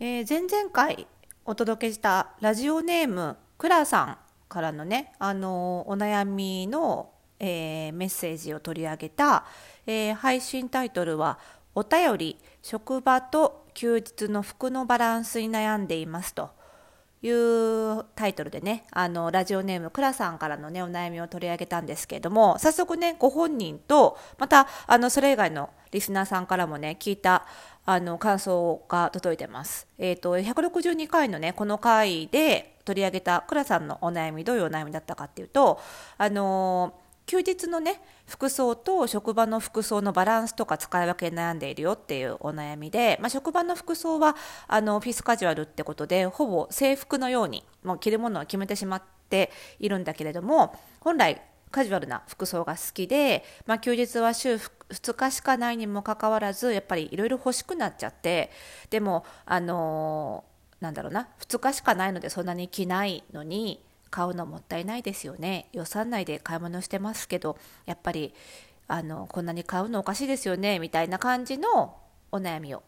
えー、前々回お届けしたラジオネームクラさんからのね、あのー、お悩みの、えー、メッセージを取り上げた、え配信タイトルは「お便り職場と休日の服のバランスに悩んでいます」と。いうタイトルでねあのラジオネームクラさんからのねお悩みを取り上げたんですけれども早速ねご本人とまたあのそれ以外のリスナーさんからもね聞いたあの感想が届いてます。えっ、ー、と162回のねこの回で取り上げたクラさんのお悩みどういうお悩みだったかっていうとあの休日のね服装と職場の服装のバランスとか使い分け悩んでいるよっていうお悩みで、まあ、職場の服装はあのオフィスカジュアルってことでほぼ制服のようにもう着るものを決めてしまっているんだけれども本来カジュアルな服装が好きで、まあ、休日は週2日しかないにもかかわらずやっぱりいろいろ欲しくなっちゃってでもあのー、なんだろうな2日しかないのでそんなに着ないのに買うのもったいないですよね。予算内で買い物してますけどやっぱりあのこんなに買うのおかしいですよねみたいな感じのお悩みを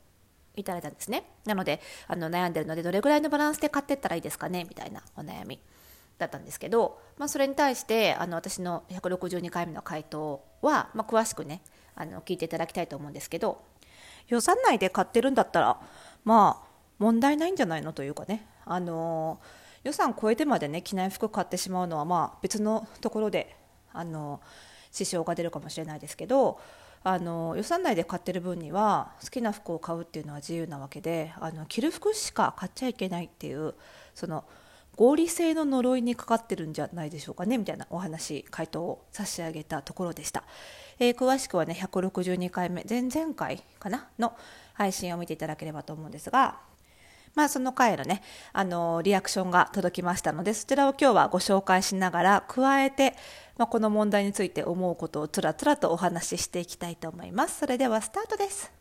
いただいたんですね。なのであの悩んでるのでどれぐらいのバランスで買ってったらいいですかねみたいなお悩み。だったんですけど、まあ、それに対してあの私の162回目の回答は、まあ、詳しくねあの聞いていただきたいと思うんですけど予算内で買ってるんだったらまあ問題ないんじゃないのというかねあの予算超えてまでね着ない服買ってしまうのはまあ別のところであの支障が出るかもしれないですけどあの予算内で買ってる分には好きな服を買うっていうのは自由なわけであの着る服しか買っちゃいけないっていうその合理性の呪いにかかってるんじゃないでしょうかねみたいなお話回答を差し上げたところでした、えー、詳しくはね162回目前々回かなの配信を見ていただければと思うんですがまあ、その回のね、あのリアクションが届きましたので、そちらを今日はご紹介しながら、加えて、まあ、この問題について思うことをつらつらとお話ししていきたいと思います。それではスタートです。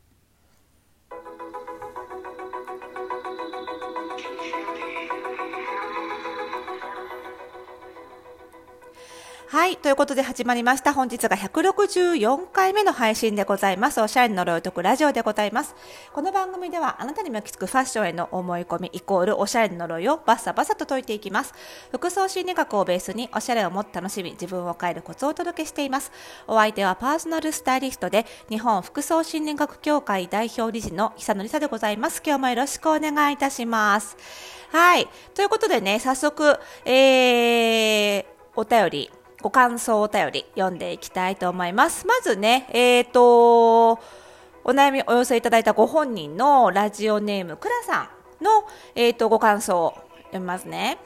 はい。ということで始まりました。本日が164回目の配信でございます。おしゃれの呪いを解くラジオでございます。この番組ではあなたに巻きつくファッションへの思い込みイコールおしゃれの呪いをバッサバサと解いていきます。服装心理学をベースにおしゃれをもっと楽しみ、自分を変えるコツをお届けしています。お相手はパーソナルスタイリストで日本服装心理学協会代表理事の久野里沙でございます。今日もよろしくお願いいたします。はい。ということでね、早速、えー、お便りご感想お便り読んでいきたいと思います。まずね、えっ、ー、と、お悩みお寄せいただいたご本人のラジオネームくらさんの、えっ、ー、と、ご感想を読みますね。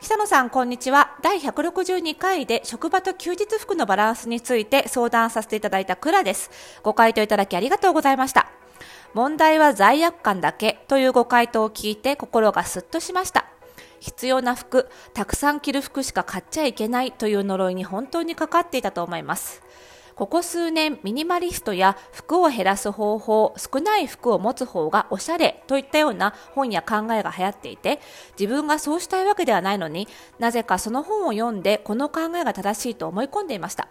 久野さん、こんにちは。第162回で職場と休日服のバランスについて相談させていただいたくらです。ご回答いただきありがとうございました。問題は罪悪感だけというご回答を聞いて心がすっとしました。必要な服、たくさん着る服しか買っちゃいけないという呪いに本当にかかっていたと思います。ここ数年、ミニマリストや服を減らす方法、少ない服を持つ方がおしゃれといったような本や考えが流行っていて、自分がそうしたいわけではないのになぜかその本を読んでこの考えが正しいと思い込んでいました。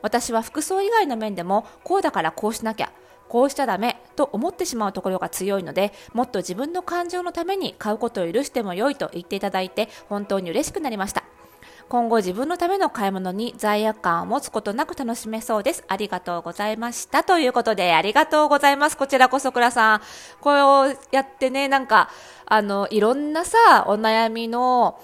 私は服装以外の面でもこうだからこうしなきゃ、こうしちゃダメと思ってしまうところが強いので、もっと自分の感情のために買うことを許しても良いと言っていただいて、本当に嬉しくなりました。今後自分のための買い物に罪悪感を持つことなく楽しめそうです。ありがとうございました。ということで、ありがとうございます。こちらこそ、倉さん。こうやってね、なんか、あの、いろんなさ、お悩みの、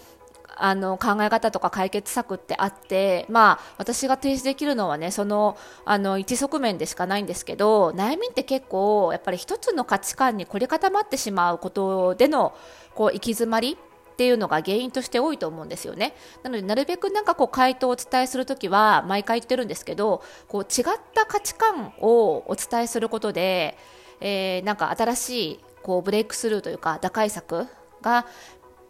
あの考え方とか解決策ってあって、まあ、私が提示できるのはねそのあの一側面でしかないんですけど悩みって結構やっぱり一つの価値観に凝り固まってしまうことでのこう行き詰まりっていうのが原因として多いと思うんですよね。なので、なるべくなんかこう回答をお伝えするときは、毎回言ってるんですけど、こう違った価値観をお伝えすることで、えー、なんか新しいこうブレイクスルーというか打開策が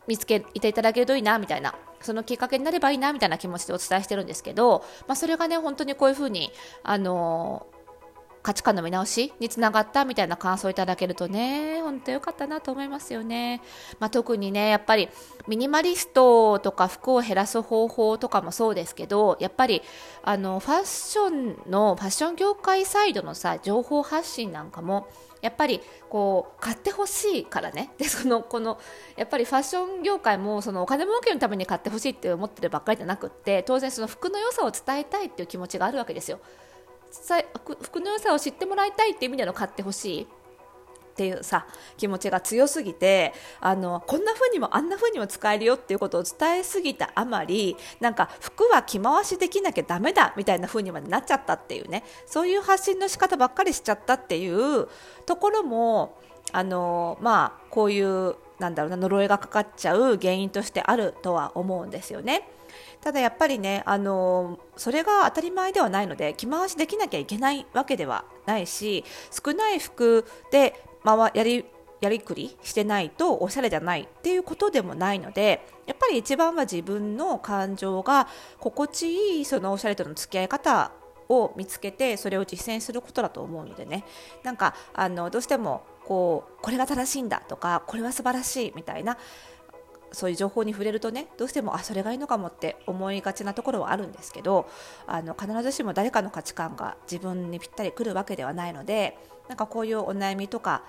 見つけていただけるといいなみたいな。そのきっかけになればいいなみたいな気持ちでお伝えしてるんですけど、まあ、それがね本当にこういうふうにあの価値観の見直しにつながったみたいな感想をいただけるとね、本当良かったなと思いますよね。まあ、特にね、やっぱりミニマリストとか服を減らす方法とかもそうですけど、やっぱりあのファッションのファッション業界サイドのさ、情報発信なんかも、やっぱりこう買ってほしいからね でそのこのやっぱりファッション業界もそのお金儲けのために買ってほしいって思ってるばっかりじゃなくって当然その服の良さを伝えたいっていう気持ちがあるわけですよさ服の良さを知ってもらいたいっていう意味での買ってほしいっていうさ気持ちが強すぎてあのこんな風にもあんな風にも使えるよっていうことを伝えすぎたあまりなんか服は着回しできなきゃだめだみたいな風にまでなっちゃったっていうねそういう発信の仕方ばっかりしちゃったっていうところもあのまあこういうなんだろうな呪いがかかっちゃう原因としてあるとは思うんですよね。ただやっぱりね、あのそれが当たり前ではないので着回しできなきゃいけないわけではないし少ない服で回やりやりくりしてないとおしゃれじゃないっていうことでもないのでやっぱり一番は自分の感情が心地いいそのおしゃれとの付き合い方を見つけてそれを実践することだと思うのでね。なんかあのどうしてもこうこれが正しいんだとかこれは素晴らしいみたいなそういう情報に触れるとねどうしてもあそれがいいのかもって思いがちなところはあるんですけどあの必ずしも誰かの価値観が自分にぴったりくるわけではないのでなんかこういうお悩みとか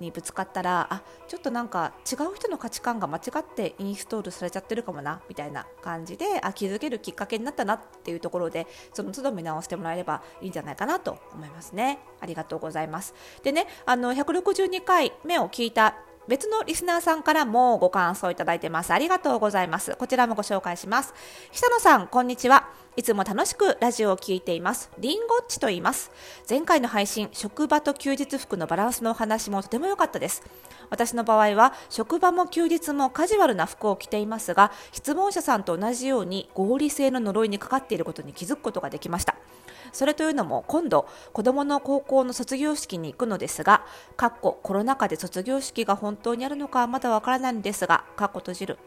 にぶつかったらあちょっとなんか違う人の価値観が間違ってインストールされちゃってるかもなみたいな感じであ気づけるきっかけになったなっていうところでその都度見直してもらえればいいんじゃないかなと思いますね。ありがとうございます。でねあの162回目を聞いた別のリスナーさんからもご感想いただいてます。ありがとうございます。こちらもご紹介します。久野さん、こんにちは。いつも楽しくラジオを聴いています。リンゴッチと言います。前回の配信、職場と休日服のバランスのお話もとても良かったです。私の場合は、職場も休日もカジュアルな服を着ていますが、質問者さんと同じように合理性の呪いにかかっていることに気づくことができました。それというのも今度子どもの高校の卒業式に行くのですがかっこコロナ禍で卒業式が本当にあるのかはまだわからないんですがかっこ閉じる。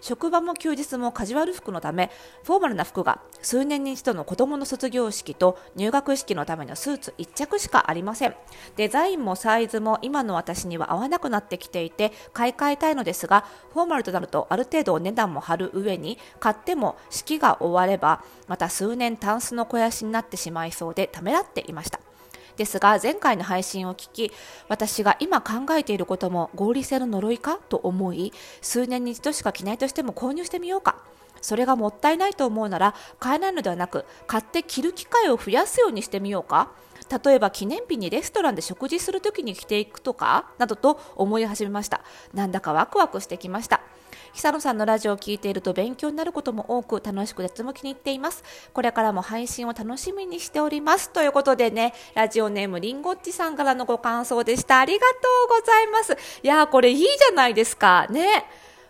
職場も休日もカジュアル服のためフォーマルな服が数年に一度の子どもの卒業式と入学式のためのスーツ1着しかありません。デザインもサイズも今の私には合わなくなってきていて買い替えたいのですがフォーマルとなるとある程度値段も張る上に買っても式が終わればまた数年タンスの肥やしになってしまいそうでためらっていました。ですが前回の配信を聞き私が今考えていることも合理性の呪いか？と思い数年に一度しか着ないとしても購入してみようか。それがもったいないと思うなら買えないのではなく買って着る機会を増やすようにしてみようか。例えば記念日にレストランで食事するときに着ていくとか？などと思い始めました。なんだかワクワクしてきました。久野さんのラジオを聴いていると勉強になることも多く楽しくとても気に入っています。これからも配信を楽しみにしております。ということでね、ラジオネームりんごっちさんからのご感想でした。ありがとうございます。いやーこれいいじゃないですか。ね。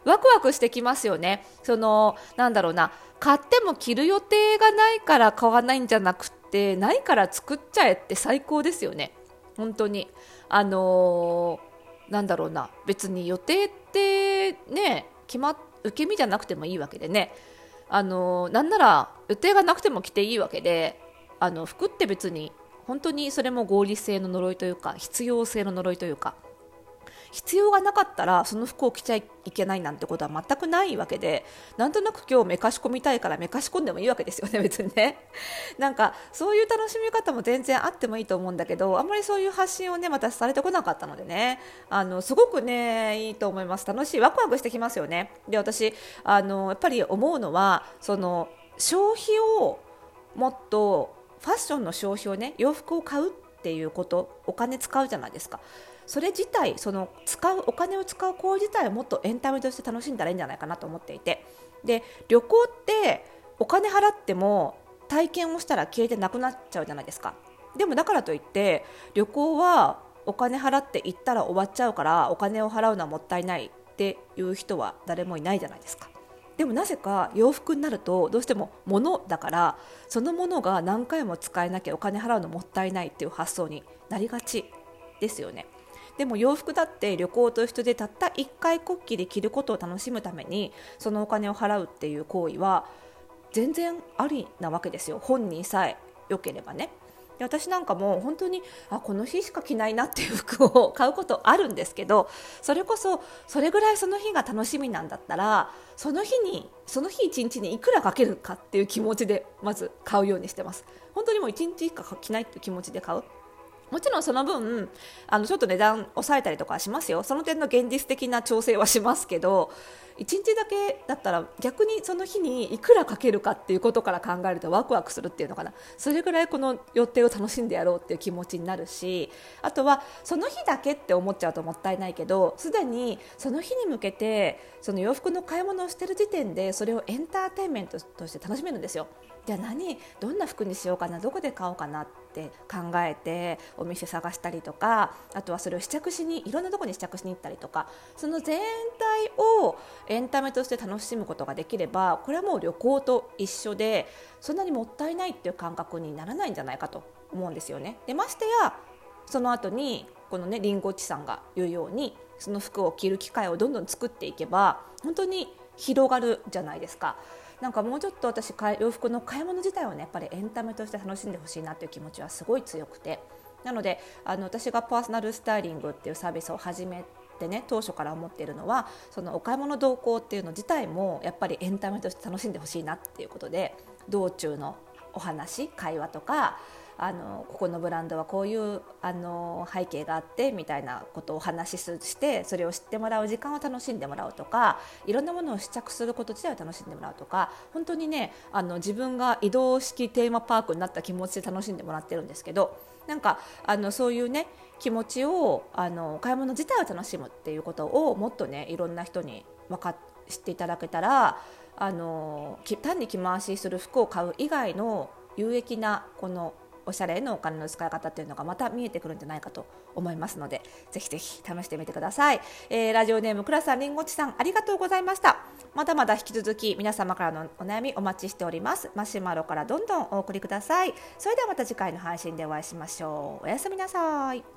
ワクワクしてきますよね。その、なんだろうな。買っても着る予定がないから買わないんじゃなくて、ないから作っちゃえって最高ですよね。本当に。あのー、なんだろうな。別に予定ってね、決ま受け身じゃなくてもいいわけでね。あのなんなら予定がなくても着ていいわけであの服って別に本当にそれも合理性の呪いというか必要性の呪いというか必要がなかったらその服を着ちゃいけないなんてことは全くないわけでなんとなく今日めかし込みたいからめかし込んでもいいわけですよね別にね。なんかそういう楽しみ方も全然あってもいいと思うんだけどあんまりそういう発信をね私されてこなかったのでね。あのすごくねいいと思います。楽しいワクワクしてきますよね。で私あのやっぱり思うのはその消費をもっとファッションの消費をね洋服を買うっていうことお金使うじゃないですか。それ自体その使うお金を使う行為自体をもっとエンタメとして楽しんだらいいんじゃないかなと思っていて。で旅行ってお金払っても体験をしたら消えてなくなっちゃうじゃないですか。でもだからといって旅行はお金払って行ったら終わっちゃうからお金を払うのはもったいないっていう人は誰もいないじゃないですか。でもなぜか洋服になるとどうしても物だからそのものが何回も使えなきゃお金払うのもったいないっていう発想になりがちですよね。でも洋服だって旅行と一緒でたった1回こっきり着ることを楽しむためにそのお金を払うっていう行為は全然ありなわけですよ。本人さえ良ければね。私なんかも本当にあこの日しか着ないなっていう服を買うことあるんですけどそれこそそれぐらいその日が楽しみなんだったらその日にその日一日にいくらかけるかっていう気持ちでまず買うようにしてます。本当にもう1日しか着ないっていう気持ちで買う。もちろんその分あのちょっと値段抑えたりとかしますよその点の現実的な調整はしますけど1日だけだったら逆にその日にいくらかけるかっていうことから考えるとワクワクするっていうのかなそれぐらいこの予定を楽しんでやろうっていう気持ちになるしあとはその日だけって思っちゃうともったいないけどすでにその日に向けてその洋服の買い物をしてる時点でそれをエンターテインメントとして楽しめるんですよ。じゃあ何どんな服にしようかなどこで買おうかなって考えてお店探したりとかあとはそれを試着しにいろんなとこに試着しに行ったりとかその全体をエンタメとして楽しむことができればこれはもう旅行と一緒でそんなにもったいないっていう感覚にならないんじゃないかと思うんですよね。でましてやその後にこのねりんごちさんが言うようにその服を着る機会をどんどん作っていけば本当に広がるじゃないですか。なんかもうちょっと私洋服の買い物自体をねやっぱりエンタメとして楽しんでほしいなという気持ちはすごい強くて。なのであの私がパーソナルスタイリングっていうサービスを始めてね当初から思っているのはそのお買い物同行っていうの自体もやっぱりエンタメとして楽しんでほしいなっていうことで道中のお話会話とかあのここのブランドはこういうあの背景があってみたいなことをお話ししてそれを知ってもらう時間を楽しんでもらうとかいろんなものを試着すること自体を楽しんでもらうとか本当にねあの自分が移動式テーマパークになった気持ちで楽しんでもらってるんですけどなんかあのそういうね気持ちをあの買い物自体を楽しむっていうことをもっとねいろんな人に分か知っていただけたらあの単に着回しする服を買う以外の有益なこのおしゃれのお金の使い方というのがまた見えてくるんじゃないかと思いますのでぜひぜひ試してみてください、えー、ラジオネームくらさんりんごちさんありがとうございました。まだまだ引き続き皆様からのお悩みお待ちしております。マシュマロからどんどんお送りください。それではまた次回の配信でお会いしましょう。おやすみなさい。